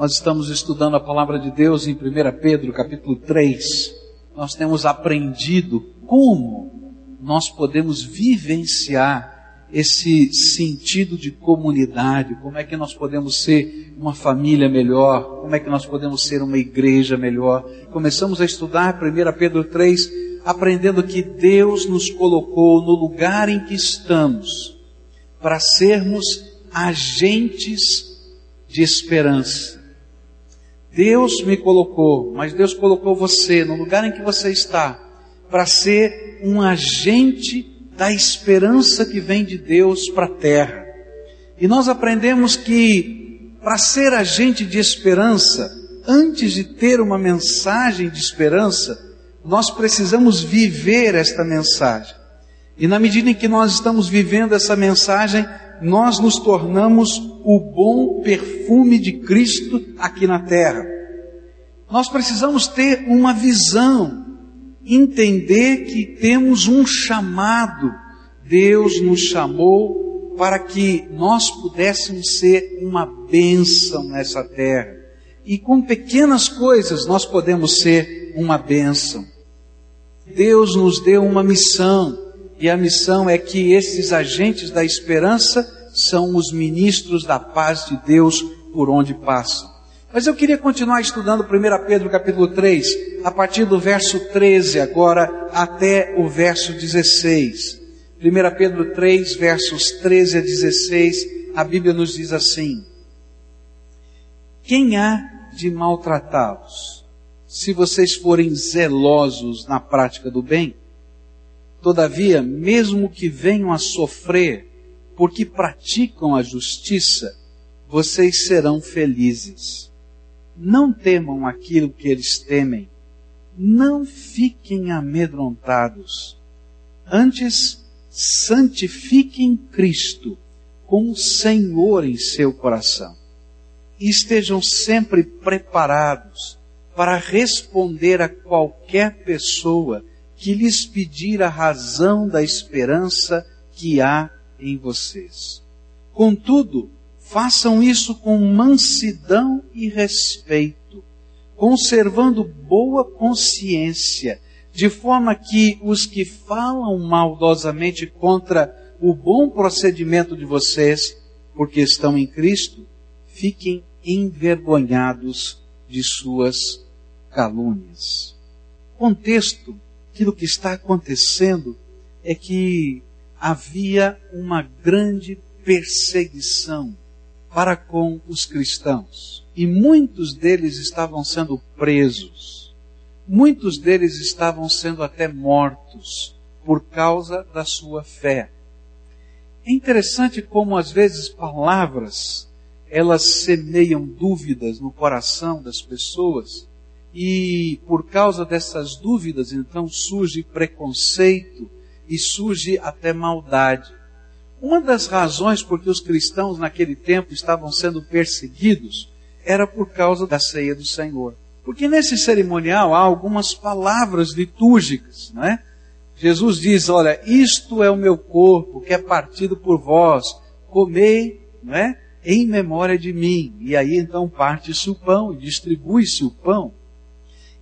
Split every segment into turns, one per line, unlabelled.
Nós estamos estudando a palavra de Deus em 1 Pedro, capítulo 3. Nós temos aprendido como nós podemos vivenciar esse sentido de comunidade, como é que nós podemos ser uma família melhor, como é que nós podemos ser uma igreja melhor. Começamos a estudar 1 Pedro 3, aprendendo que Deus nos colocou no lugar em que estamos para sermos agentes de esperança. Deus me colocou, mas Deus colocou você no lugar em que você está, para ser um agente da esperança que vem de Deus para a terra. E nós aprendemos que, para ser agente de esperança, antes de ter uma mensagem de esperança, nós precisamos viver esta mensagem. E na medida em que nós estamos vivendo essa mensagem, nós nos tornamos o bom perfume de Cristo aqui na terra. Nós precisamos ter uma visão, entender que temos um chamado. Deus nos chamou para que nós pudéssemos ser uma bênção nessa terra. E com pequenas coisas nós podemos ser uma bênção. Deus nos deu uma missão, e a missão é que esses agentes da esperança são os ministros da paz de Deus por onde passam. Mas eu queria continuar estudando 1 Pedro capítulo 3, a partir do verso 13 agora até o verso 16. 1 Pedro 3, versos 13 a 16, a Bíblia nos diz assim: Quem há de maltratá-los, se vocês forem zelosos na prática do bem? Todavia, mesmo que venham a sofrer porque praticam a justiça, vocês serão felizes. Não temam aquilo que eles temem. Não fiquem amedrontados. Antes, santifiquem Cristo como Senhor em seu coração. E estejam sempre preparados para responder a qualquer pessoa que lhes pedir a razão da esperança que há em vocês. Contudo, façam isso com mansidão e respeito, conservando boa consciência, de forma que os que falam maldosamente contra o bom procedimento de vocês, porque estão em Cristo, fiquem envergonhados de suas calúnias. Contexto, aquilo que está acontecendo é que havia uma grande perseguição para com os cristãos. E muitos deles estavam sendo presos. Muitos deles estavam sendo até mortos por causa da sua fé. É interessante como às vezes palavras elas semeiam dúvidas no coração das pessoas e por causa dessas dúvidas então surge preconceito, e surge até maldade. Uma das razões por que os cristãos naquele tempo estavam sendo perseguidos era por causa da ceia do Senhor. Porque nesse cerimonial há algumas palavras litúrgicas, não é? Jesus diz: Olha, isto é o meu corpo que é partido por vós, comei, não é? Em memória de mim. E aí então parte-se o pão e distribui-se o pão.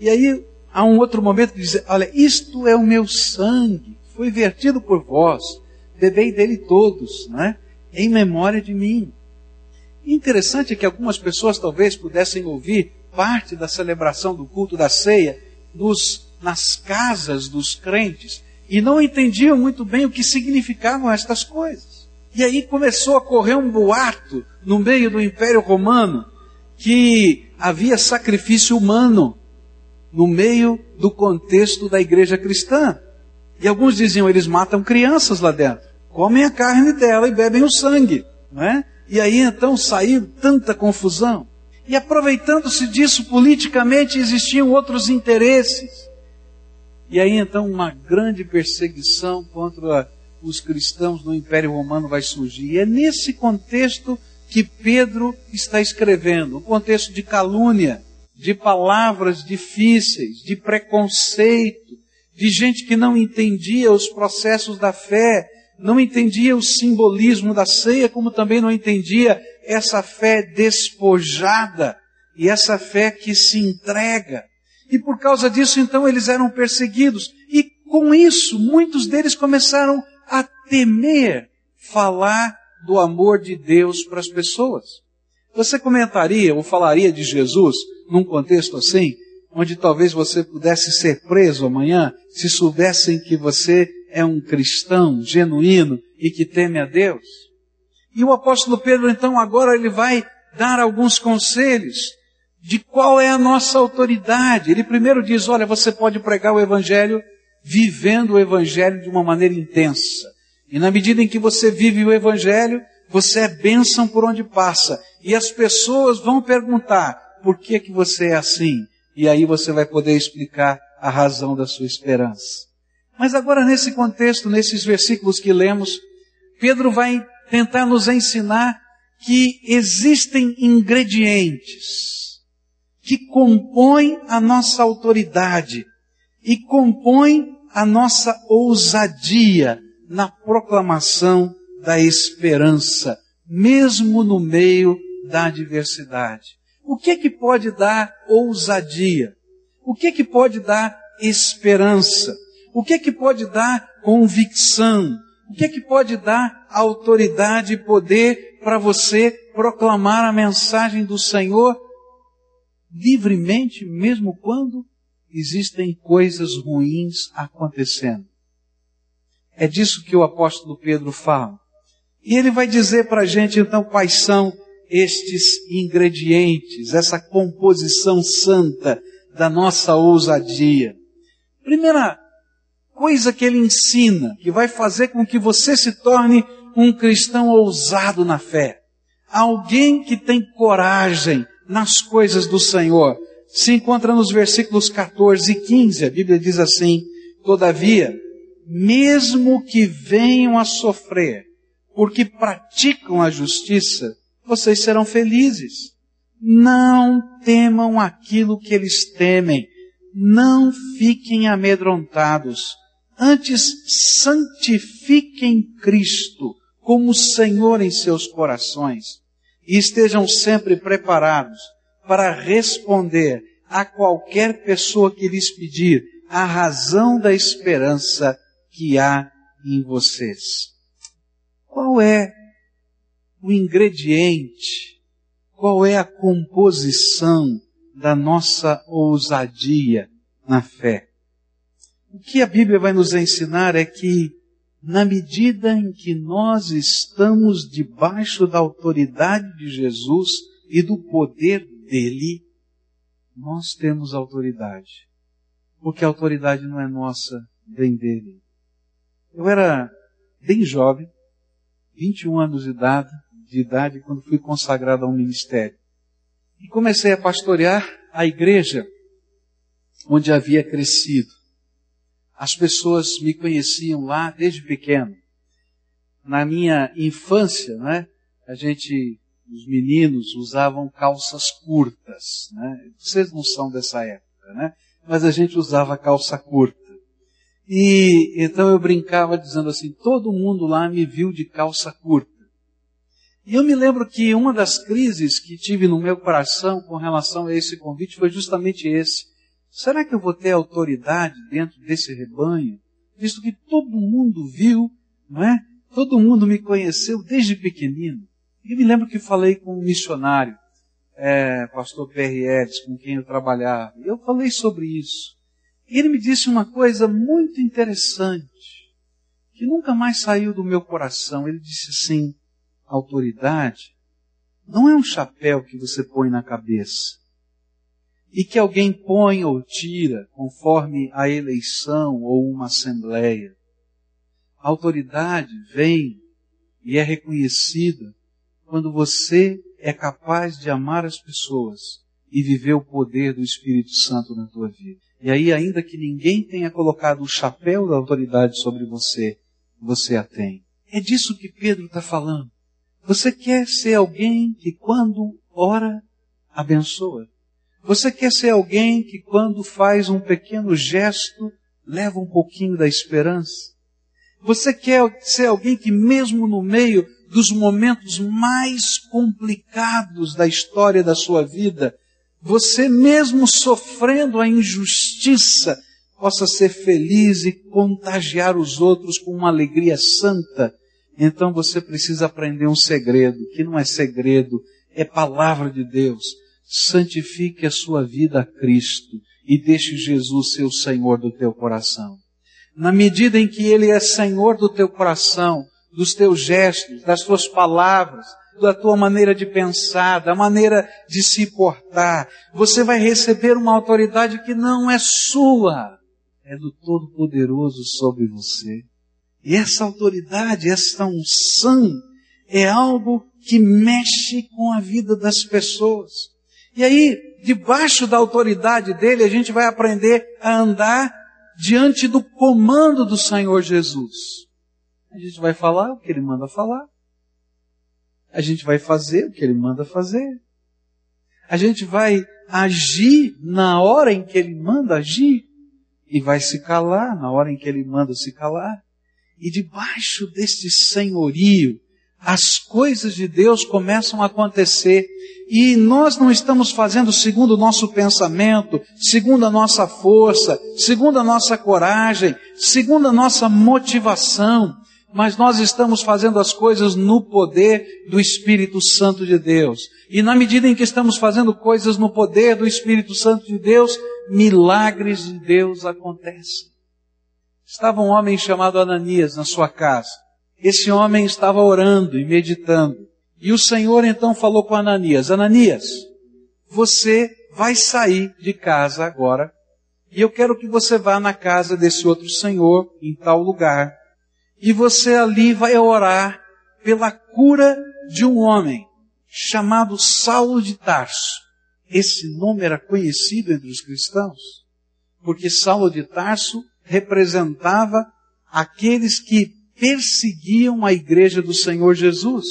E aí há um outro momento que diz: Olha, isto é o meu sangue foi vertido por vós, bebei dele todos, né? em memória de mim. interessante que algumas pessoas talvez pudessem ouvir parte da celebração do culto da ceia nos, nas casas dos crentes e não entendiam muito bem o que significavam estas coisas. E aí começou a correr um boato no meio do Império Romano que havia sacrifício humano no meio do contexto da igreja cristã. E alguns diziam, eles matam crianças lá dentro, comem a carne dela e bebem o sangue, não é? E aí então saiu tanta confusão. E aproveitando-se disso politicamente, existiam outros interesses. E aí então uma grande perseguição contra os cristãos no Império Romano vai surgir. E é nesse contexto que Pedro está escrevendo, um contexto de calúnia, de palavras difíceis, de preconceito, de gente que não entendia os processos da fé, não entendia o simbolismo da ceia, como também não entendia essa fé despojada e essa fé que se entrega. E por causa disso, então, eles eram perseguidos. E com isso, muitos deles começaram a temer falar do amor de Deus para as pessoas. Você comentaria ou falaria de Jesus num contexto assim, onde talvez você pudesse ser preso amanhã, se soubessem que você é um cristão genuíno e que teme a Deus? E o apóstolo Pedro, então, agora ele vai dar alguns conselhos de qual é a nossa autoridade. Ele primeiro diz: olha, você pode pregar o Evangelho vivendo o Evangelho de uma maneira intensa. E na medida em que você vive o Evangelho, você é bênção por onde passa. E as pessoas vão perguntar, por que que você é assim? E aí você vai poder explicar a razão da sua esperança. Mas agora nesse contexto, nesses versículos que lemos, Pedro vai tentar nos ensinar que existem ingredientes que compõem a nossa autoridade e compõem a nossa ousadia na proclamação da esperança, mesmo no meio da adversidade. O que é que pode dar ousadia? O que é que pode dar esperança? O que é que pode dar convicção? O que é que pode dar autoridade e poder para você proclamar a mensagem do Senhor livremente, mesmo quando existem coisas ruins acontecendo? É disso que o apóstolo Pedro fala. E ele vai dizer para a gente então quais são estes ingredientes, essa composição santa da nossa ousadia. Primeira coisa que ele ensina, que vai fazer com que você se torne um cristão ousado na fé. Alguém que tem coragem nas coisas do Senhor. Se encontra nos versículos 14 e 15. A Bíblia diz assim: Todavia, mesmo que venham a sofrer, porque praticam a justiça, vocês serão felizes. Não temam aquilo que eles temem. Não fiquem amedrontados. Antes, santifiquem Cristo como Senhor em seus corações e estejam sempre preparados para responder a qualquer pessoa que lhes pedir a razão da esperança que há em vocês. Qual é o ingrediente? Qual é a composição da nossa ousadia na fé? O que a Bíblia vai nos ensinar é que, na medida em que nós estamos debaixo da autoridade de Jesus e do poder dele, nós temos autoridade. Porque a autoridade não é nossa, vem dele. Eu era bem jovem, 21 anos de idade, de idade quando fui consagrado a um ministério. E comecei a pastorear a igreja onde havia crescido. As pessoas me conheciam lá desde pequeno. Na minha infância, né, a gente, os meninos usavam calças curtas, né? Vocês não são dessa época, né? Mas a gente usava calça curta. E então eu brincava dizendo assim: todo mundo lá me viu de calça curta. E eu me lembro que uma das crises que tive no meu coração com relação a esse convite foi justamente esse. Será que eu vou ter autoridade dentro desse rebanho? Visto que todo mundo viu, não é? Todo mundo me conheceu desde pequenino. E eu me lembro que falei com um missionário, é, pastor. Edson, com quem eu trabalhava. Eu falei sobre isso. E ele me disse uma coisa muito interessante, que nunca mais saiu do meu coração. Ele disse assim: autoridade não é um chapéu que você põe na cabeça e que alguém põe ou tira conforme a eleição ou uma assembleia. A autoridade vem e é reconhecida quando você é capaz de amar as pessoas e viver o poder do Espírito Santo na tua vida. E aí, ainda que ninguém tenha colocado o chapéu da autoridade sobre você, você a tem. É disso que Pedro está falando. Você quer ser alguém que quando ora, abençoa. Você quer ser alguém que quando faz um pequeno gesto, leva um pouquinho da esperança. Você quer ser alguém que mesmo no meio dos momentos mais complicados da história da sua vida, você mesmo sofrendo a injustiça, possa ser feliz e contagiar os outros com uma alegria santa, então você precisa aprender um segredo, que não é segredo, é palavra de Deus. Santifique a sua vida a Cristo e deixe Jesus ser o Senhor do teu coração. Na medida em que Ele é Senhor do teu coração, dos teus gestos, das tuas palavras, da tua maneira de pensar, da maneira de se portar, você vai receber uma autoridade que não é sua, é do Todo-Poderoso sobre você. E essa autoridade, essa unção, é algo que mexe com a vida das pessoas. E aí, debaixo da autoridade dele, a gente vai aprender a andar diante do comando do Senhor Jesus. A gente vai falar o que ele manda falar. A gente vai fazer o que ele manda fazer. A gente vai agir na hora em que ele manda agir. E vai se calar na hora em que ele manda se calar. E debaixo deste senhorio, as coisas de Deus começam a acontecer. E nós não estamos fazendo segundo o nosso pensamento, segundo a nossa força, segundo a nossa coragem, segundo a nossa motivação, mas nós estamos fazendo as coisas no poder do Espírito Santo de Deus. E na medida em que estamos fazendo coisas no poder do Espírito Santo de Deus, milagres de Deus acontecem. Estava um homem chamado Ananias na sua casa. Esse homem estava orando e meditando. E o Senhor então falou com Ananias: Ananias, você vai sair de casa agora. E eu quero que você vá na casa desse outro senhor, em tal lugar. E você ali vai orar pela cura de um homem chamado Saulo de Tarso. Esse nome era conhecido entre os cristãos, porque Saulo de Tarso representava aqueles que perseguiam a igreja do Senhor Jesus,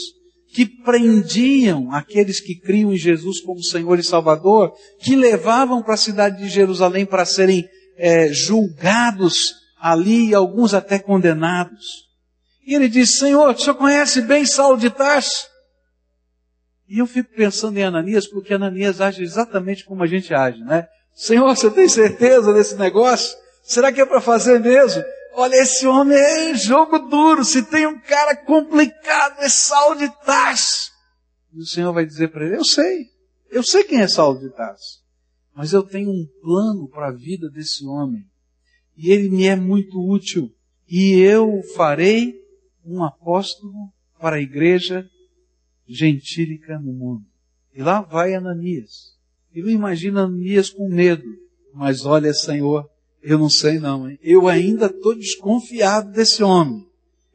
que prendiam aqueles que criam em Jesus como Senhor e Salvador, que levavam para a cidade de Jerusalém para serem é, julgados ali e alguns até condenados. E ele diz, Senhor, o senhor conhece bem Saulo de Tarso? E eu fico pensando em Ananias, porque Ananias age exatamente como a gente age, né? Senhor, você tem certeza desse negócio? Será que é para fazer mesmo? Olha, esse homem é jogo duro. Se tem um cara complicado, é Saulo de Tarso. E o Senhor vai dizer para ele, eu sei. Eu sei quem é Saulo de Tarso. Mas eu tenho um plano para a vida desse homem. E ele me é muito útil. E eu farei um apóstolo para a igreja gentílica no mundo. E lá vai Ananias. Eu imagino Ananias com medo. Mas olha, Senhor, eu não sei não, hein? Eu ainda estou desconfiado desse homem.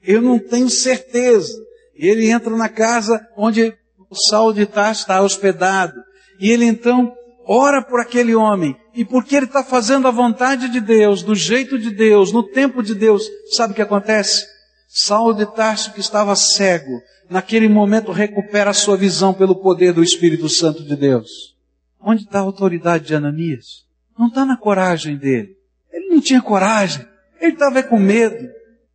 Eu não tenho certeza. Ele entra na casa onde o Saulo de Tarso está hospedado. E ele então ora por aquele homem. E porque ele está fazendo a vontade de Deus, do jeito de Deus, no tempo de Deus, sabe o que acontece? Saulo de Tarso, que estava cego, naquele momento recupera a sua visão pelo poder do Espírito Santo de Deus. Onde está a autoridade de Ananias? Não está na coragem dele não tinha coragem, ele estava com medo.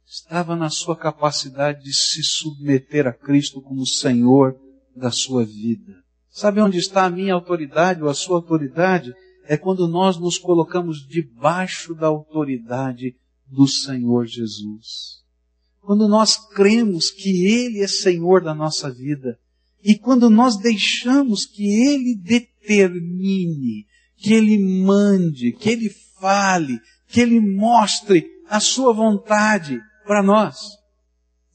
Estava na sua capacidade de se submeter a Cristo como Senhor da sua vida. Sabe onde está a minha autoridade ou a sua autoridade? É quando nós nos colocamos debaixo da autoridade do Senhor Jesus. Quando nós cremos que Ele é Senhor da nossa vida e quando nós deixamos que Ele determine, que Ele mande, que Ele fale, que Ele mostre a sua vontade para nós.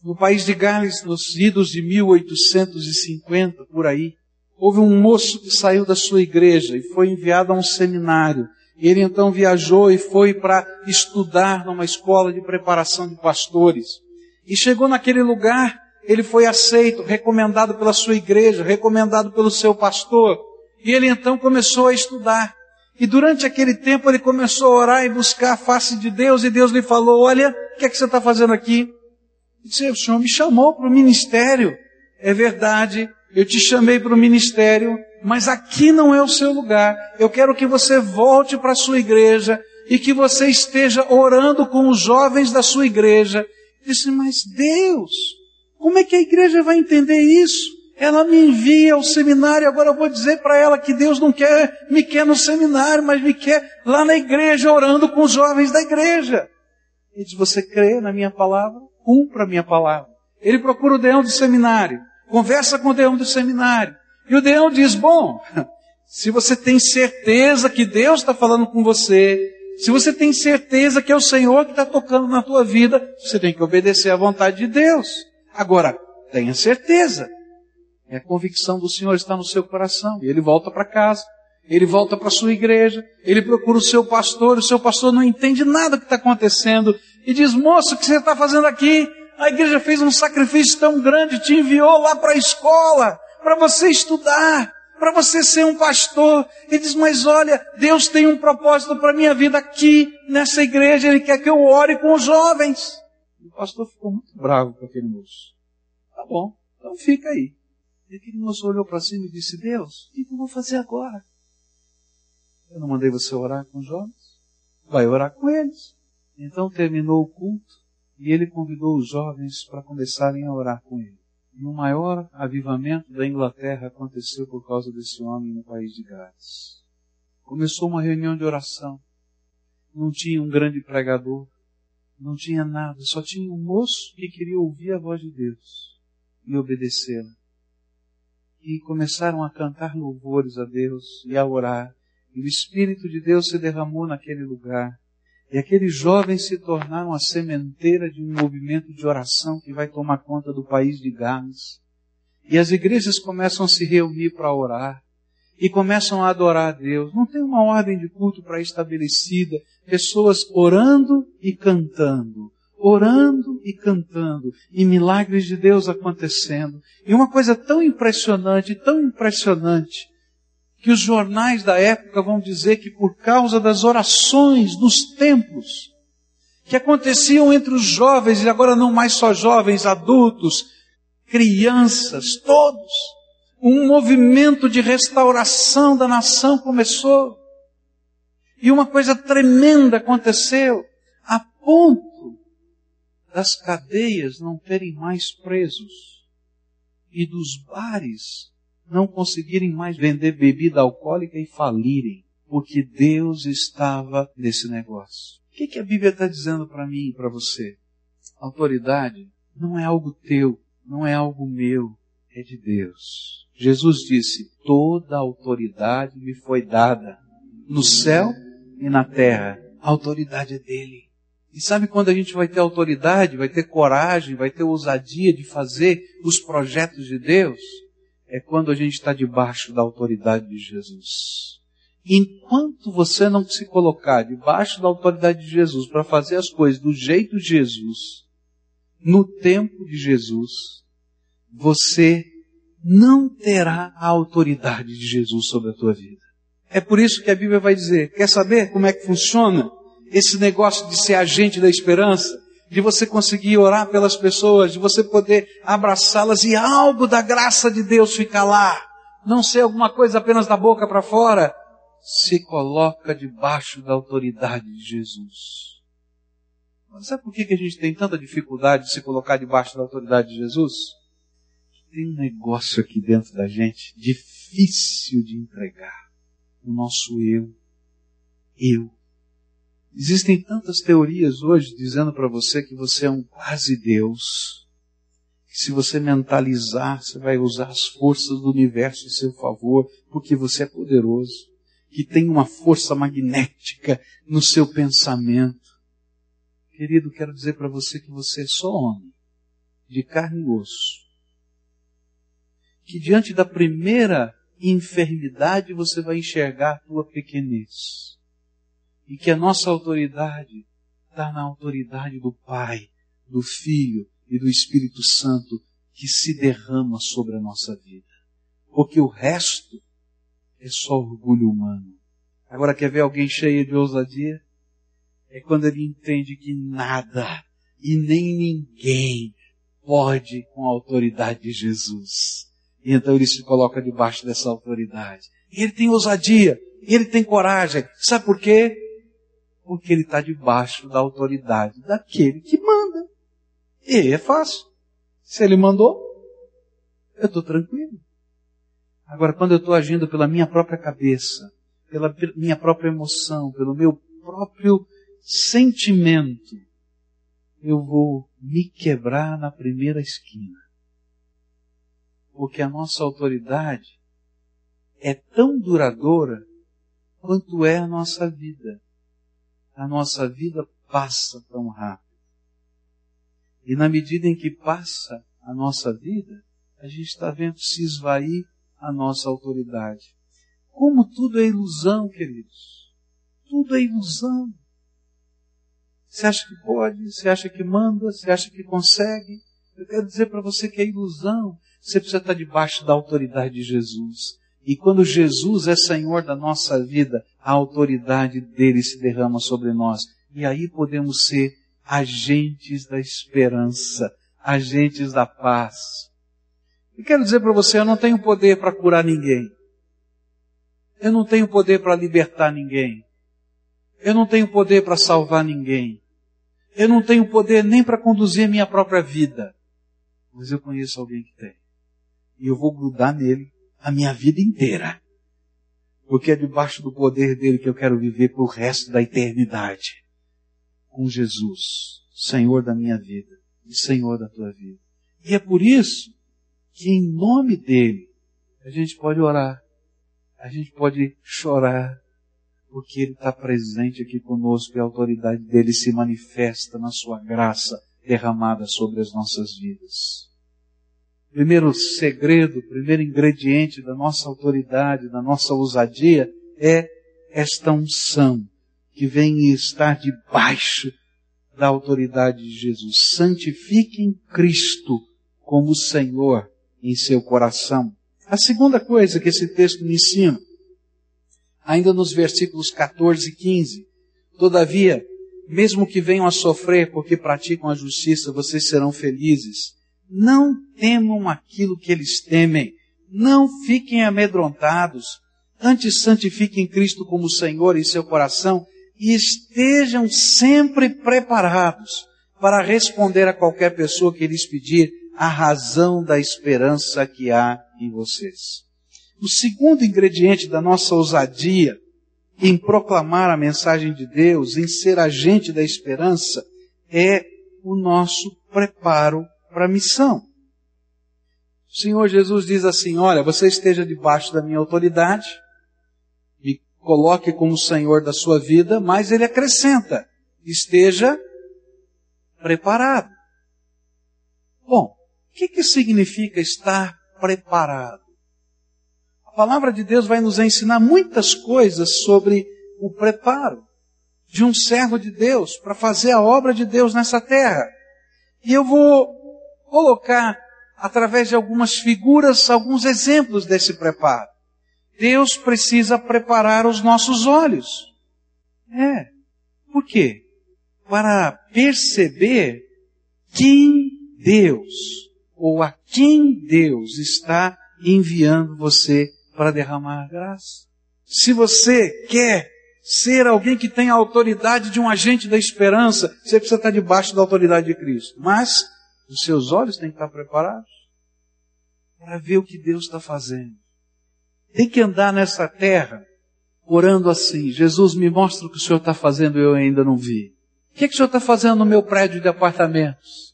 No país de Gales, nos idos de 1850, por aí, houve um moço que saiu da sua igreja e foi enviado a um seminário. Ele então viajou e foi para estudar numa escola de preparação de pastores. E chegou naquele lugar, ele foi aceito, recomendado pela sua igreja, recomendado pelo seu pastor. E ele então começou a estudar. E durante aquele tempo ele começou a orar e buscar a face de Deus, e Deus lhe falou: Olha, o que é que você está fazendo aqui? Ele disse: O Senhor me chamou para o ministério. É verdade, eu te chamei para o ministério, mas aqui não é o seu lugar. Eu quero que você volte para a sua igreja e que você esteja orando com os jovens da sua igreja. Ele disse: Mas Deus, como é que a igreja vai entender isso? Ela me envia ao seminário, agora eu vou dizer para ela que Deus não quer, me quer no seminário, mas me quer lá na igreja, orando com os jovens da igreja. Ele diz, você crê na minha palavra? Cumpra a minha palavra. Ele procura o deão do seminário, conversa com o deão do seminário. E o deão diz, bom, se você tem certeza que Deus está falando com você, se você tem certeza que é o Senhor que está tocando na tua vida, você tem que obedecer à vontade de Deus. Agora, tenha certeza. É a convicção do Senhor está no seu coração. E ele volta para casa. Ele volta para sua igreja. Ele procura o seu pastor. O seu pastor não entende nada que está acontecendo. E diz, moço, o que você está fazendo aqui? A igreja fez um sacrifício tão grande, te enviou lá para a escola, para você estudar para você ser um pastor. Ele diz, mas olha, Deus tem um propósito para a minha vida aqui, nessa igreja, Ele quer que eu ore com os jovens. O pastor ficou muito bravo com aquele moço. Tá bom, então fica aí. E aquele moço olhou para cima e disse, Deus, o que eu vou fazer agora? Eu não mandei você orar com os jovens? Vai orar com eles. Então terminou o culto e ele convidou os jovens para começarem a orar com ele. E o maior avivamento da Inglaterra aconteceu por causa desse homem no país de Gales. Começou uma reunião de oração. Não tinha um grande pregador, não tinha nada, só tinha um moço que queria ouvir a voz de Deus e obedecê-la. E começaram a cantar louvores a Deus e a orar. E o Espírito de Deus se derramou naquele lugar. E aqueles jovens se tornaram a sementeira de um movimento de oração que vai tomar conta do país de Gales. E as igrejas começam a se reunir para orar. E começam a adorar a Deus. Não tem uma ordem de culto para estabelecida. Pessoas orando e cantando. Orando e cantando. E milagres de Deus acontecendo. E uma coisa tão impressionante, tão impressionante, que os jornais da época vão dizer que por causa das orações nos templos, que aconteciam entre os jovens, e agora não mais só jovens, adultos, crianças, todos, um movimento de restauração da nação começou. E uma coisa tremenda aconteceu, a ponto das cadeias não terem mais presos e dos bares não conseguirem mais vender bebida alcoólica e falirem, porque Deus estava nesse negócio. O que, que a Bíblia está dizendo para mim e para você? Autoridade não é algo teu, não é algo meu, é de Deus. Jesus disse: toda autoridade me foi dada no céu e na terra. A autoridade é dele. E sabe quando a gente vai ter autoridade, vai ter coragem, vai ter ousadia de fazer os projetos de Deus? é quando a gente está debaixo da autoridade de Jesus. Enquanto você não se colocar debaixo da autoridade de Jesus para fazer as coisas do jeito de Jesus, no tempo de Jesus, você não terá a autoridade de Jesus sobre a tua vida. É por isso que a Bíblia vai dizer, quer saber como é que funciona esse negócio de ser agente da esperança? de você conseguir orar pelas pessoas, de você poder abraçá-las e algo da graça de Deus ficar lá. Não ser alguma coisa apenas da boca para fora. Se coloca debaixo da autoridade de Jesus. Mas sabe por que a gente tem tanta dificuldade de se colocar debaixo da autoridade de Jesus? Tem um negócio aqui dentro da gente difícil de entregar. O nosso eu. Eu Existem tantas teorias hoje dizendo para você que você é um quase Deus. Que se você mentalizar, você vai usar as forças do universo em seu favor, porque você é poderoso. Que tem uma força magnética no seu pensamento. Querido, quero dizer para você que você é só homem, de carne e osso. Que diante da primeira enfermidade você vai enxergar a tua pequenez e que a nossa autoridade está na autoridade do Pai, do Filho e do Espírito Santo que se derrama sobre a nossa vida. Porque o resto é só orgulho humano. Agora quer ver alguém cheio de ousadia? É quando ele entende que nada e nem ninguém pode com a autoridade de Jesus. E então ele se coloca debaixo dessa autoridade. E ele tem ousadia, ele tem coragem. Sabe por quê? Porque ele está debaixo da autoridade daquele que manda. E é fácil. Se ele mandou, eu estou tranquilo. Agora, quando eu estou agindo pela minha própria cabeça, pela minha própria emoção, pelo meu próprio sentimento, eu vou me quebrar na primeira esquina. Porque a nossa autoridade é tão duradoura quanto é a nossa vida. A nossa vida passa tão rápido. E na medida em que passa a nossa vida, a gente está vendo se esvair a nossa autoridade. Como tudo é ilusão, queridos. Tudo é ilusão. Você acha que pode, você acha que manda, você acha que consegue. Eu quero dizer para você que é ilusão. Você precisa estar debaixo da autoridade de Jesus. E quando Jesus é Senhor da nossa vida, a autoridade dele se derrama sobre nós. E aí podemos ser agentes da esperança, agentes da paz. E quero dizer para você, eu não tenho poder para curar ninguém. Eu não tenho poder para libertar ninguém. Eu não tenho poder para salvar ninguém. Eu não tenho poder nem para conduzir minha própria vida. Mas eu conheço alguém que tem. E eu vou grudar nele a minha vida inteira. Porque é debaixo do poder dele que eu quero viver para o resto da eternidade. Com Jesus, Senhor da minha vida e Senhor da tua vida. E é por isso que em nome dele a gente pode orar, a gente pode chorar, porque ele está presente aqui conosco e a autoridade dele se manifesta na sua graça derramada sobre as nossas vidas. Primeiro segredo, primeiro ingrediente da nossa autoridade, da nossa ousadia é esta unção que vem estar debaixo da autoridade de Jesus. Santifiquem Cristo como Senhor em seu coração. A segunda coisa que esse texto me ensina, ainda nos versículos 14 e 15, todavia, mesmo que venham a sofrer porque praticam a justiça, vocês serão felizes. Não temam aquilo que eles temem. Não fiquem amedrontados. Antes santifiquem Cristo como Senhor em seu coração e estejam sempre preparados para responder a qualquer pessoa que lhes pedir a razão da esperança que há em vocês. O segundo ingrediente da nossa ousadia em proclamar a mensagem de Deus, em ser agente da esperança, é o nosso preparo para a missão. O Senhor Jesus diz assim: Olha, você esteja debaixo da minha autoridade, me coloque como Senhor da sua vida, mas ele acrescenta: esteja preparado. Bom, o que, que significa estar preparado? A palavra de Deus vai nos ensinar muitas coisas sobre o preparo de um servo de Deus para fazer a obra de Deus nessa terra. E eu vou colocar, através de algumas figuras, alguns exemplos desse preparo. Deus precisa preparar os nossos olhos. É. Por quê? Para perceber quem Deus ou a quem Deus está enviando você para derramar graça. Se você quer ser alguém que tem a autoridade de um agente da esperança, você precisa estar debaixo da autoridade de Cristo. Mas os seus olhos têm que estar preparados para ver o que Deus está fazendo. Tem que andar nessa terra orando assim: Jesus, me mostra o que o Senhor está fazendo e eu ainda não vi. O que, é que o Senhor está fazendo no meu prédio de apartamentos?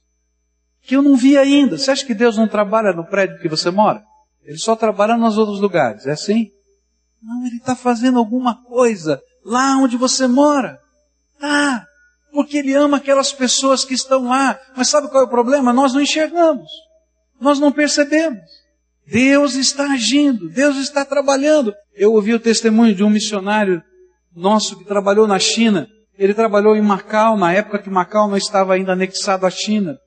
que eu não vi ainda. Você acha que Deus não trabalha no prédio que você mora? Ele só trabalha nos outros lugares, é assim? Não, Ele está fazendo alguma coisa lá onde você mora. Tá, porque Ele ama aquelas pessoas que estão lá. Mas sabe qual é o problema? Nós não enxergamos. Nós não percebemos. Deus está agindo, Deus está trabalhando. Eu ouvi o testemunho de um missionário nosso que trabalhou na China. Ele trabalhou em Macau, na época que Macau não estava ainda anexado à China.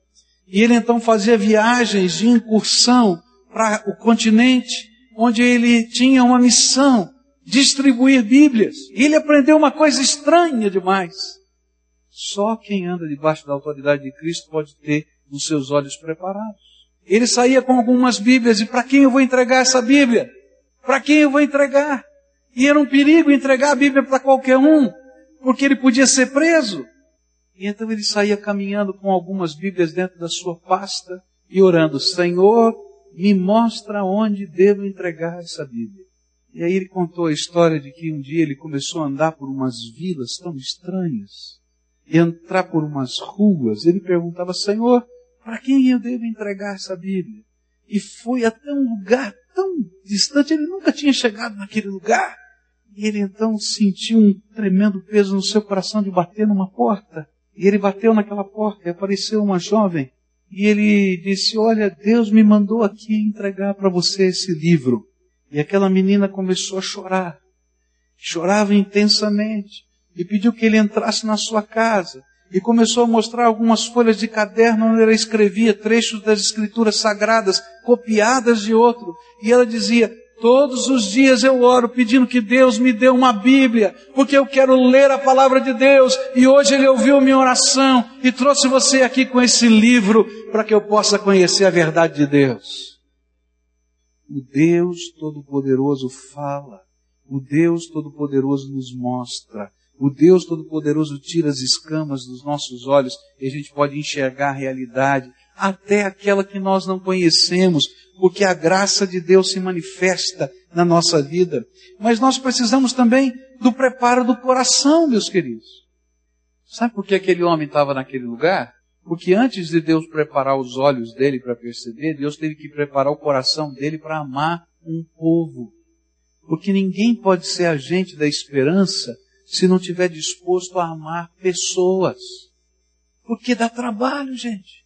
E ele então fazia viagens de incursão para o continente, onde ele tinha uma missão, distribuir Bíblias. E ele aprendeu uma coisa estranha demais. Só quem anda debaixo da autoridade de Cristo pode ter os seus olhos preparados. Ele saía com algumas Bíblias e para quem eu vou entregar essa Bíblia? Para quem eu vou entregar? E era um perigo entregar a Bíblia para qualquer um, porque ele podia ser preso. E então ele saía caminhando com algumas Bíblias dentro da sua pasta e orando: Senhor, me mostra onde devo entregar essa Bíblia. E aí ele contou a história de que um dia ele começou a andar por umas vilas tão estranhas, entrar por umas ruas. Ele perguntava, Senhor, para quem eu devo entregar essa Bíblia? E foi até um lugar tão distante, ele nunca tinha chegado naquele lugar. E ele então sentiu um tremendo peso no seu coração de bater numa porta. E ele bateu naquela porta e apareceu uma jovem. E ele disse: Olha, Deus me mandou aqui entregar para você esse livro. E aquela menina começou a chorar. Chorava intensamente. E pediu que ele entrasse na sua casa. E começou a mostrar algumas folhas de caderno onde ela escrevia trechos das escrituras sagradas, copiadas de outro. E ela dizia: Todos os dias eu oro pedindo que Deus me dê uma Bíblia, porque eu quero ler a palavra de Deus. E hoje Ele ouviu minha oração e trouxe você aqui com esse livro para que eu possa conhecer a verdade de Deus. O Deus Todo-Poderoso fala. O Deus Todo-Poderoso nos mostra. O Deus Todo-Poderoso tira as escamas dos nossos olhos e a gente pode enxergar a realidade, até aquela que nós não conhecemos, porque a graça de Deus se manifesta na nossa vida. Mas nós precisamos também do preparo do coração, meus queridos. Sabe por que aquele homem estava naquele lugar? Porque antes de Deus preparar os olhos dele para perceber, Deus teve que preparar o coração dele para amar um povo. Porque ninguém pode ser agente da esperança se não tiver disposto a amar pessoas. Porque dá trabalho, gente.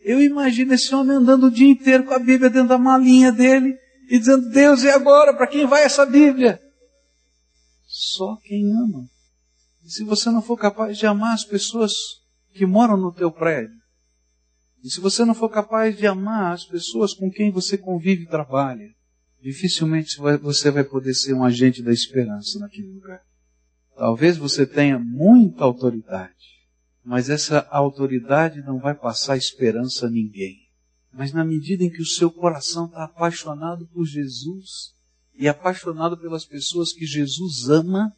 Eu imagino esse homem andando o dia inteiro com a Bíblia dentro da malinha dele e dizendo: Deus, e agora? Para quem vai essa Bíblia? Só quem ama. E se você não for capaz de amar as pessoas que moram no teu prédio, e se você não for capaz de amar as pessoas com quem você convive e trabalha, dificilmente você vai poder ser um agente da esperança naquele lugar. Talvez você tenha muita autoridade, mas essa autoridade não vai passar esperança a ninguém. Mas na medida em que o seu coração está apaixonado por Jesus e apaixonado pelas pessoas que Jesus ama,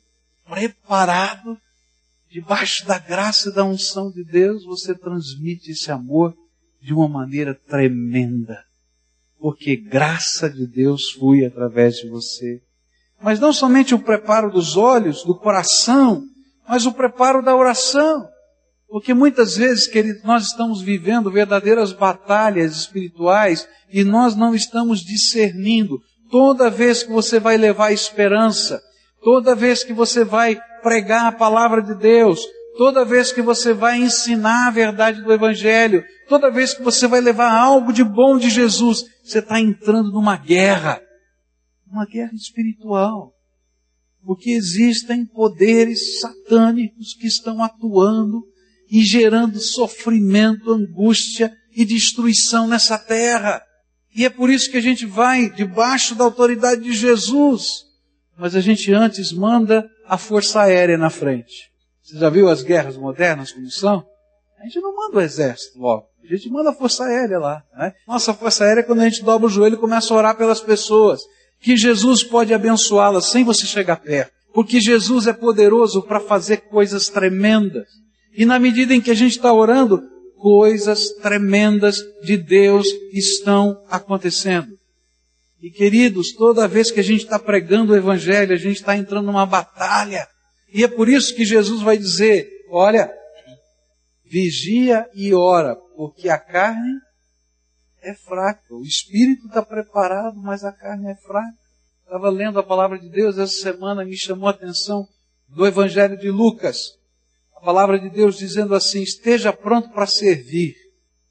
preparado, debaixo da graça e da unção de Deus, você transmite esse amor de uma maneira tremenda. Porque graça de Deus flui através de você. Mas não somente o preparo dos olhos, do coração, mas o preparo da oração. Porque muitas vezes, querido, nós estamos vivendo verdadeiras batalhas espirituais e nós não estamos discernindo. Toda vez que você vai levar esperança, toda vez que você vai pregar a palavra de Deus, toda vez que você vai ensinar a verdade do Evangelho, toda vez que você vai levar algo de bom de Jesus, você está entrando numa guerra. Uma guerra espiritual. Porque existem poderes satânicos que estão atuando e gerando sofrimento, angústia e destruição nessa terra. E é por isso que a gente vai debaixo da autoridade de Jesus. Mas a gente antes manda a força aérea na frente. Você já viu as guerras modernas como são? A gente não manda o exército logo. A gente manda a força aérea lá. Né? Nossa força aérea é quando a gente dobra o joelho começa a orar pelas pessoas. Que Jesus pode abençoá-las sem você chegar perto. Porque Jesus é poderoso para fazer coisas tremendas. E na medida em que a gente está orando, coisas tremendas de Deus estão acontecendo. E queridos, toda vez que a gente está pregando o Evangelho, a gente está entrando numa batalha. E é por isso que Jesus vai dizer: olha, vigia e ora, porque a carne é fraca. O espírito está preparado, mas a carne é fraca. Estava lendo a palavra de Deus essa semana, me chamou a atenção do Evangelho de Lucas a palavra de Deus dizendo assim: esteja pronto para servir,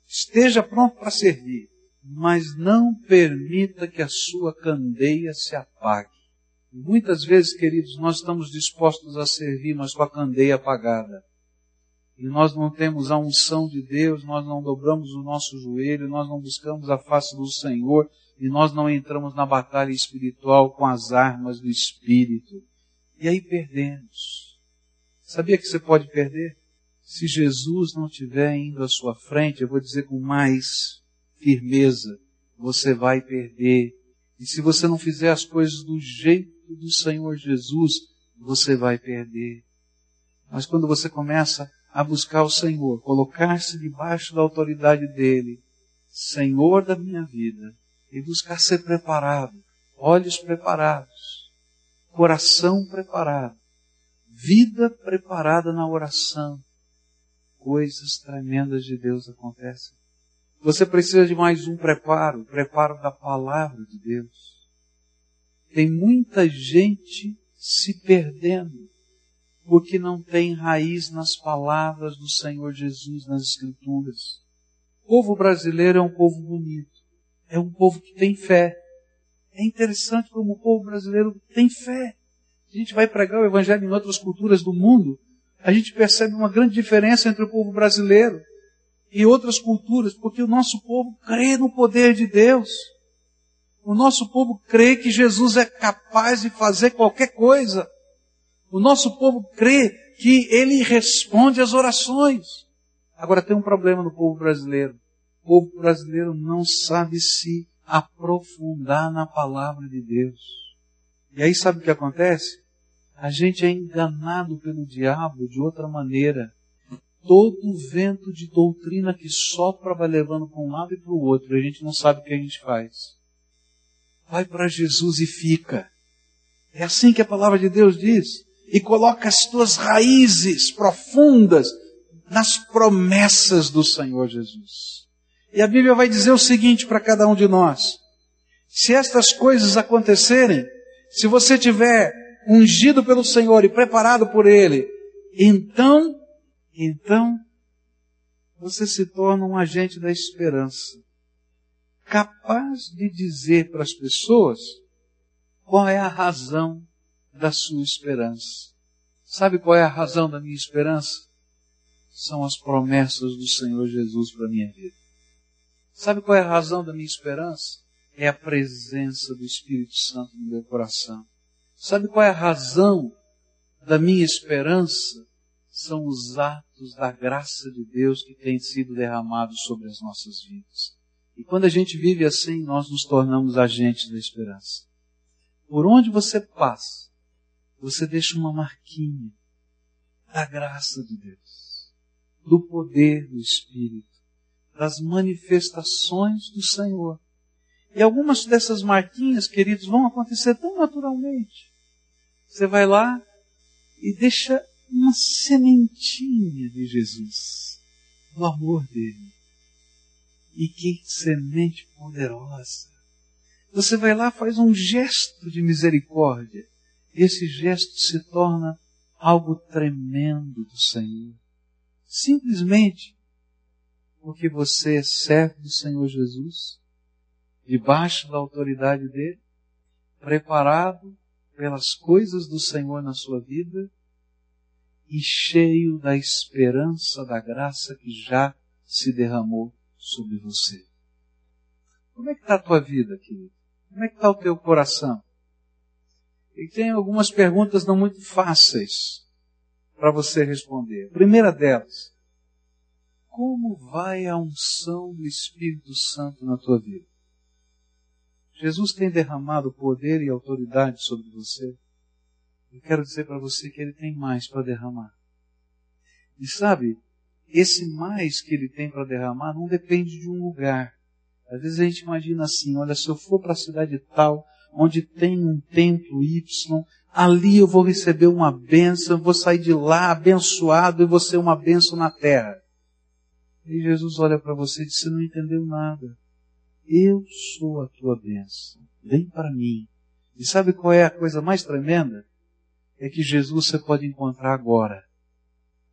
esteja pronto para servir, mas não permita que a sua candeia se apague. Muitas vezes, queridos, nós estamos dispostos a servir, mas com a candeia apagada. E nós não temos a unção de Deus, nós não dobramos o nosso joelho, nós não buscamos a face do Senhor e nós não entramos na batalha espiritual com as armas do Espírito. E aí perdemos. Sabia que você pode perder? Se Jesus não estiver indo à sua frente, eu vou dizer com mais firmeza, você vai perder. E se você não fizer as coisas do jeito do Senhor Jesus, você vai perder. Mas quando você começa a buscar o Senhor, colocar-se debaixo da autoridade dele, Senhor da minha vida, e buscar ser preparado, olhos preparados, coração preparado, vida preparada na oração. Coisas tremendas de Deus acontecem. Você precisa de mais um preparo, preparo da palavra de Deus. Tem muita gente se perdendo porque não tem raiz nas palavras do Senhor Jesus nas Escrituras. O povo brasileiro é um povo bonito, é um povo que tem fé. É interessante como o povo brasileiro tem fé. A gente vai pregar o Evangelho em outras culturas do mundo, a gente percebe uma grande diferença entre o povo brasileiro e outras culturas, porque o nosso povo crê no poder de Deus. O nosso povo crê que Jesus é capaz de fazer qualquer coisa. O nosso povo crê que ele responde às orações. Agora tem um problema no povo brasileiro. O povo brasileiro não sabe se aprofundar na palavra de Deus. E aí sabe o que acontece? A gente é enganado pelo diabo de outra maneira. Todo vento de doutrina que sopra vai levando para um lado e para o outro. A gente não sabe o que a gente faz. Vai para Jesus e fica. É assim que a palavra de Deus diz e coloca as tuas raízes profundas nas promessas do Senhor Jesus. E a Bíblia vai dizer o seguinte para cada um de nós: se estas coisas acontecerem, se você tiver ungido pelo Senhor e preparado por Ele, então, então, você se torna um agente da esperança, capaz de dizer para as pessoas qual é a razão da sua esperança. Sabe qual é a razão da minha esperança? São as promessas do Senhor Jesus para a minha vida. Sabe qual é a razão da minha esperança? É a presença do Espírito Santo no meu coração. Sabe qual é a razão da minha esperança? São os atos da graça de Deus que têm sido derramados sobre as nossas vidas. E quando a gente vive assim, nós nos tornamos agentes da esperança. Por onde você passa, você deixa uma marquinha da graça de Deus, do poder do Espírito, das manifestações do Senhor. E algumas dessas marquinhas, queridos, vão acontecer tão naturalmente. Você vai lá e deixa uma sementinha de Jesus, do amor dele. E que semente poderosa! Você vai lá, faz um gesto de misericórdia esse gesto se torna algo tremendo do Senhor. Simplesmente porque você é servo do Senhor Jesus, debaixo da autoridade dele, preparado pelas coisas do Senhor na sua vida e cheio da esperança da graça que já se derramou sobre você. Como é que está a tua vida, querido? Como é que está o teu coração? E tem algumas perguntas não muito fáceis para você responder. A primeira delas, como vai a unção do Espírito Santo na tua vida? Jesus tem derramado poder e autoridade sobre você. Eu quero dizer para você que ele tem mais para derramar. E sabe, esse mais que ele tem para derramar não depende de um lugar. Às vezes a gente imagina assim, olha, se eu for para a cidade tal, onde tem um templo Y, ali eu vou receber uma bênção, vou sair de lá abençoado e vou ser uma bênção na terra. E Jesus olha para você e diz, você não entendeu nada. Eu sou a tua bênção. Vem para mim. E sabe qual é a coisa mais tremenda? É que Jesus você pode encontrar agora.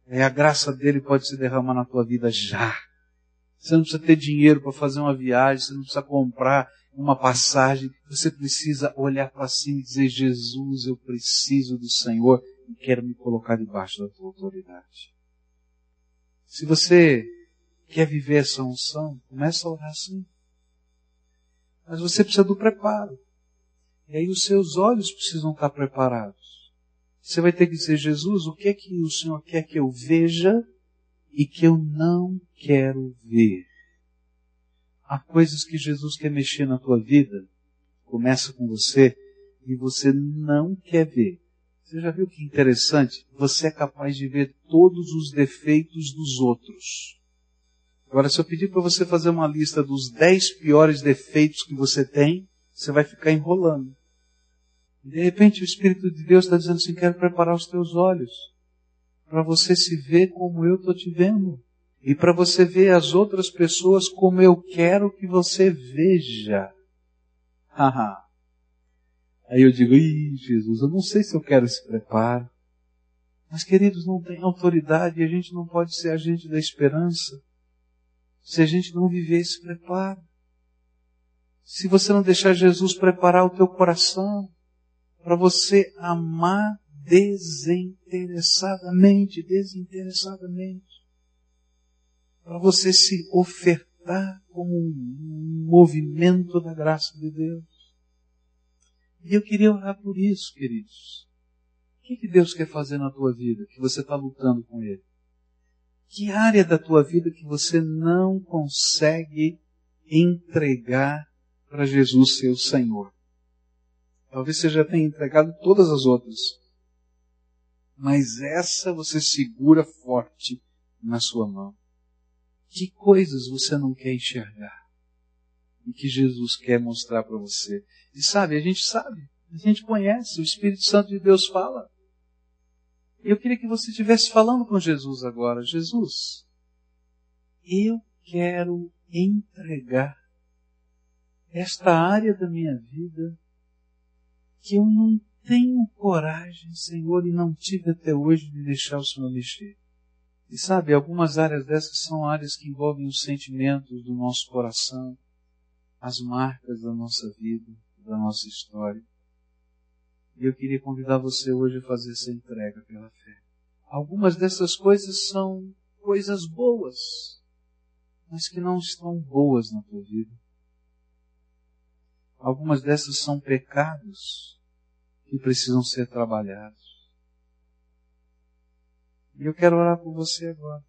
É a graça dele pode se derramar na tua vida já. Você não precisa ter dinheiro para fazer uma viagem, você não precisa comprar uma passagem, você precisa olhar para cima e dizer: Jesus, eu preciso do Senhor e quero me colocar debaixo da tua autoridade. Se você quer viver essa unção, começa a orar assim. Mas você precisa do preparo. E aí os seus olhos precisam estar preparados. Você vai ter que dizer, Jesus, o que é que o Senhor quer que eu veja e que eu não quero ver? Há coisas que Jesus quer mexer na tua vida, começa com você, e você não quer ver. Você já viu que interessante? Você é capaz de ver todos os defeitos dos outros. Agora, se eu pedir para você fazer uma lista dos dez piores defeitos que você tem, você vai ficar enrolando. De repente o Espírito de Deus está dizendo assim: quero preparar os teus olhos para você se ver como eu estou te vendo. E para você ver as outras pessoas como eu quero que você veja. Haha. Aí eu digo, ih, Jesus, eu não sei se eu quero esse preparo. Mas, queridos, não tem autoridade e a gente não pode ser agente da esperança se a gente não viver esse preparo. Se você não deixar Jesus preparar o teu coração para você amar desinteressadamente, desinteressadamente, para você se ofertar como um movimento da graça de Deus. E eu queria orar por isso, queridos. O que, que Deus quer fazer na tua vida, que você está lutando com Ele? Que área da tua vida que você não consegue entregar para Jesus ser o Senhor? Talvez você já tenha entregado todas as outras. Mas essa você segura forte na sua mão. Que coisas você não quer enxergar? E que Jesus quer mostrar para você. E sabe, a gente sabe, a gente conhece, o Espírito Santo de Deus fala. Eu queria que você estivesse falando com Jesus agora. Jesus, eu quero entregar esta área da minha vida que eu não tenho coragem, Senhor, e não tive até hoje de deixar o Senhor mexer. E sabe, algumas áreas dessas são áreas que envolvem os sentimentos do nosso coração, as marcas da nossa vida, da nossa história. E eu queria convidar você hoje a fazer essa entrega pela fé. Algumas dessas coisas são coisas boas, mas que não estão boas na tua vida. Algumas dessas são pecados que precisam ser trabalhados. E eu quero orar por você agora.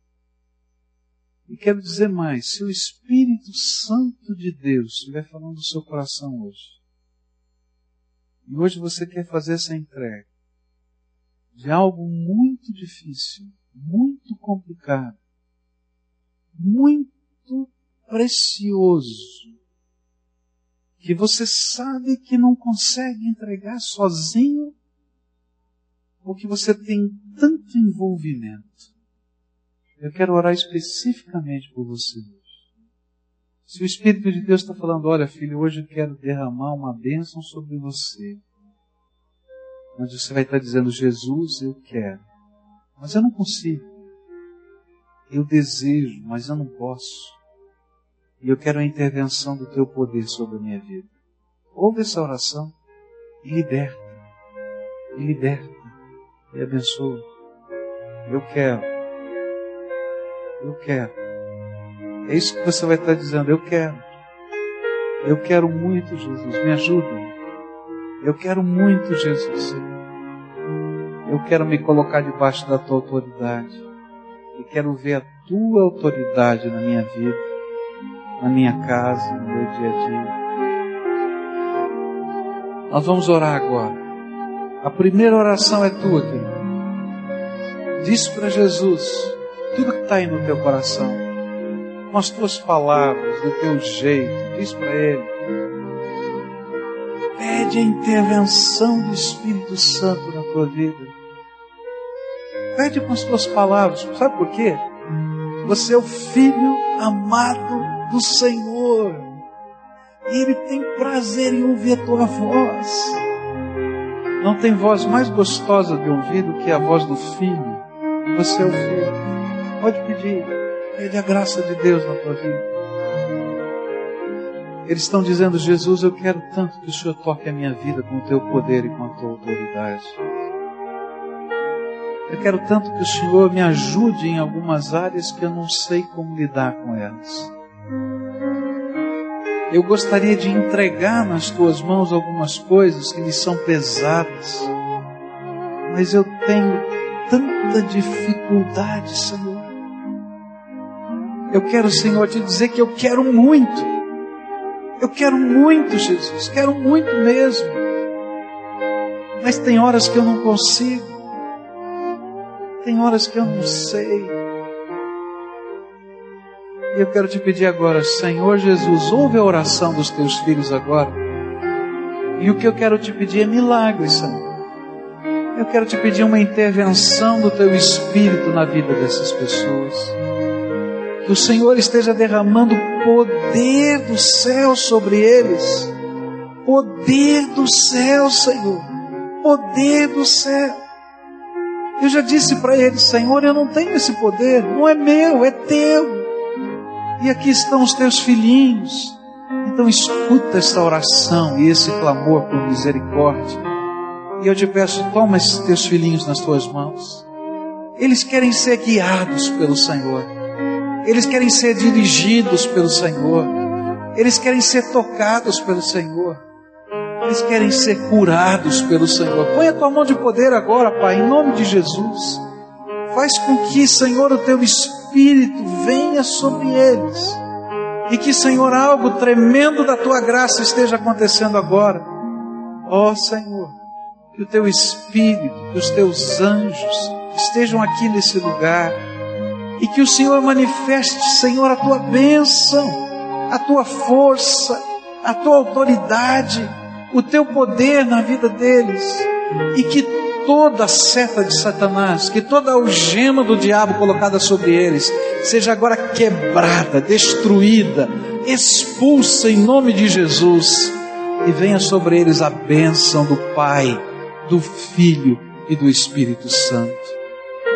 E quero dizer mais: se o Espírito Santo de Deus estiver falando do seu coração hoje, e hoje você quer fazer essa entrega de algo muito difícil, muito complicado, muito precioso, que você sabe que não consegue entregar sozinho, porque você tem tanto envolvimento. Eu quero orar especificamente por você hoje. Se o Espírito de Deus está falando, olha filho, hoje eu quero derramar uma bênção sobre você. Mas você vai estar dizendo, Jesus, eu quero. Mas eu não consigo. Eu desejo, mas eu não posso. E eu quero a intervenção do teu poder sobre a minha vida. Ouve essa oração e liberta. E liberta. E abençoa. Eu quero. Eu quero. É isso que você vai estar dizendo. Eu quero. Eu quero muito, Jesus. Me ajuda. Eu quero muito, Jesus. Eu quero me colocar debaixo da tua autoridade. E quero ver a tua autoridade na minha vida, na minha casa, no meu dia a dia. Nós vamos orar agora. A primeira oração é tua, querido. Diz para Jesus tudo que está aí no teu coração com as tuas palavras, do teu jeito. Diz para Ele. Pede a intervenção do Espírito Santo na tua vida. Pede com as tuas palavras. Sabe por quê? Você é o filho amado do Senhor. E Ele tem prazer em ouvir a tua voz. Não tem voz mais gostosa de ouvir do que a voz do filho. Você é o filho. Pode pedir. Pede a graça de Deus na tua vida. Eles estão dizendo, Jesus, eu quero tanto que o Senhor toque a minha vida com o teu poder e com a tua autoridade. Eu quero tanto que o Senhor me ajude em algumas áreas que eu não sei como lidar com elas. Eu gostaria de entregar nas tuas mãos algumas coisas que me são pesadas, mas eu tenho tanta dificuldade, Senhor. Eu quero, Senhor, te dizer que eu quero muito. Eu quero muito, Jesus, quero muito mesmo. Mas tem horas que eu não consigo. Tem horas que eu não sei. E eu quero te pedir agora, Senhor Jesus, ouve a oração dos teus filhos agora. E o que eu quero te pedir é milagre, Senhor. Eu quero te pedir uma intervenção do teu Espírito na vida dessas pessoas. Que o Senhor esteja derramando poder do céu sobre eles. Poder do céu, Senhor. Poder do céu. Eu já disse para eles, Senhor, eu não tenho esse poder, não é meu, é teu. E aqui estão os teus filhinhos. Então escuta esta oração e esse clamor por misericórdia. E eu te peço, toma esses teus filhinhos nas tuas mãos. Eles querem ser guiados pelo Senhor. Eles querem ser dirigidos pelo Senhor. Eles querem ser tocados pelo Senhor. Eles querem ser curados pelo Senhor. Põe a tua mão de poder agora, Pai, em nome de Jesus. Faz com que, Senhor, o teu Espírito venha sobre eles. E que, Senhor, algo tremendo da tua graça esteja acontecendo agora. Ó oh, Senhor, que o teu Espírito, que os teus anjos estejam aqui nesse lugar. E que o Senhor manifeste, Senhor, a tua bênção, a tua força, a tua autoridade, o teu poder na vida deles. E que toda a seta de Satanás, que toda a algema do diabo colocada sobre eles, seja agora quebrada, destruída, expulsa em nome de Jesus, e venha sobre eles a bênção do Pai, do Filho e do Espírito Santo.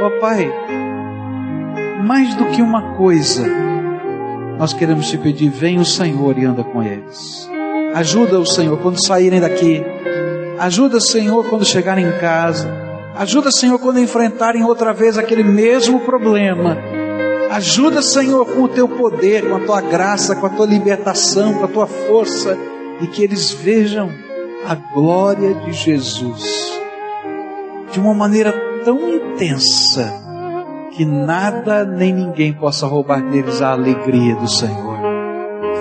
Ó oh, Pai, mais do que uma coisa, nós queremos te pedir: vem o Senhor e anda com eles. Ajuda o Senhor quando saírem daqui Ajuda, Senhor, quando chegarem em casa. Ajuda, Senhor, quando enfrentarem outra vez aquele mesmo problema. Ajuda, Senhor, com o teu poder, com a tua graça, com a tua libertação, com a tua força, e que eles vejam a glória de Jesus de uma maneira tão intensa que nada nem ninguém possa roubar deles a alegria do Senhor.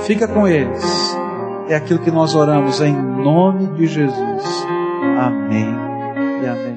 Fica com eles é aquilo que nós oramos em nome de Jesus. Amém e amém.